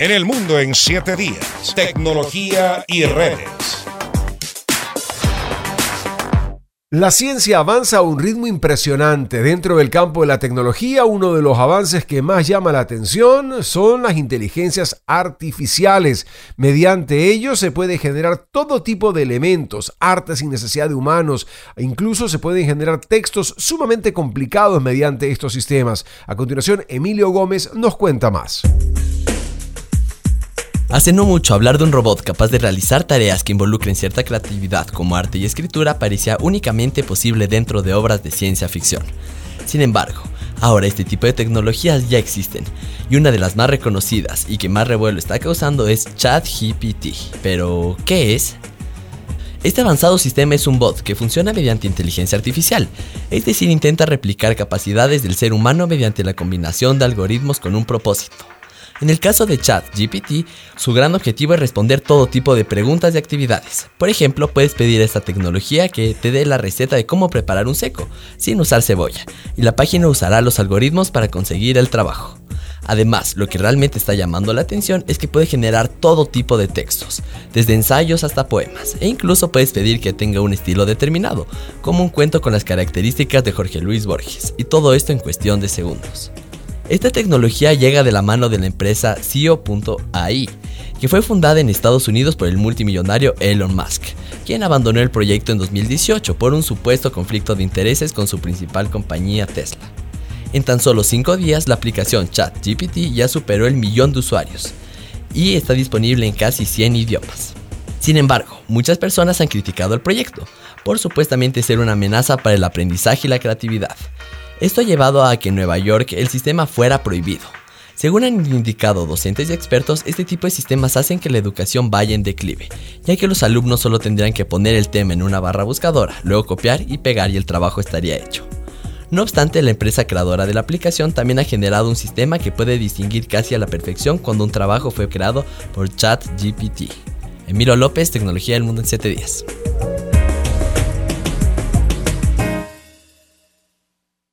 En el mundo en 7 días. Tecnología y redes. La ciencia avanza a un ritmo impresionante. Dentro del campo de la tecnología, uno de los avances que más llama la atención son las inteligencias artificiales. Mediante ellos se puede generar todo tipo de elementos, arte sin necesidad de humanos, e incluso se pueden generar textos sumamente complicados mediante estos sistemas. A continuación, Emilio Gómez nos cuenta más. Hace no mucho hablar de un robot capaz de realizar tareas que involucren cierta creatividad como arte y escritura parecía únicamente posible dentro de obras de ciencia ficción. Sin embargo, ahora este tipo de tecnologías ya existen, y una de las más reconocidas y que más revuelo está causando es ChatGPT. Pero, ¿qué es? Este avanzado sistema es un bot que funciona mediante inteligencia artificial, es decir, intenta replicar capacidades del ser humano mediante la combinación de algoritmos con un propósito. En el caso de ChatGPT, su gran objetivo es responder todo tipo de preguntas y actividades. Por ejemplo, puedes pedir a esta tecnología que te dé la receta de cómo preparar un seco, sin usar cebolla, y la página usará los algoritmos para conseguir el trabajo. Además, lo que realmente está llamando la atención es que puede generar todo tipo de textos, desde ensayos hasta poemas, e incluso puedes pedir que tenga un estilo determinado, como un cuento con las características de Jorge Luis Borges, y todo esto en cuestión de segundos. Esta tecnología llega de la mano de la empresa CEO.ai, que fue fundada en Estados Unidos por el multimillonario Elon Musk, quien abandonó el proyecto en 2018 por un supuesto conflicto de intereses con su principal compañía Tesla. En tan solo 5 días, la aplicación ChatGPT ya superó el millón de usuarios y está disponible en casi 100 idiomas. Sin embargo, muchas personas han criticado el proyecto por supuestamente ser una amenaza para el aprendizaje y la creatividad, esto ha llevado a que en Nueva York el sistema fuera prohibido. Según han indicado docentes y expertos, este tipo de sistemas hacen que la educación vaya en declive, ya que los alumnos solo tendrían que poner el tema en una barra buscadora, luego copiar y pegar y el trabajo estaría hecho. No obstante, la empresa creadora de la aplicación también ha generado un sistema que puede distinguir casi a la perfección cuando un trabajo fue creado por ChatGPT. Emilio López, Tecnología del Mundo en 7 días.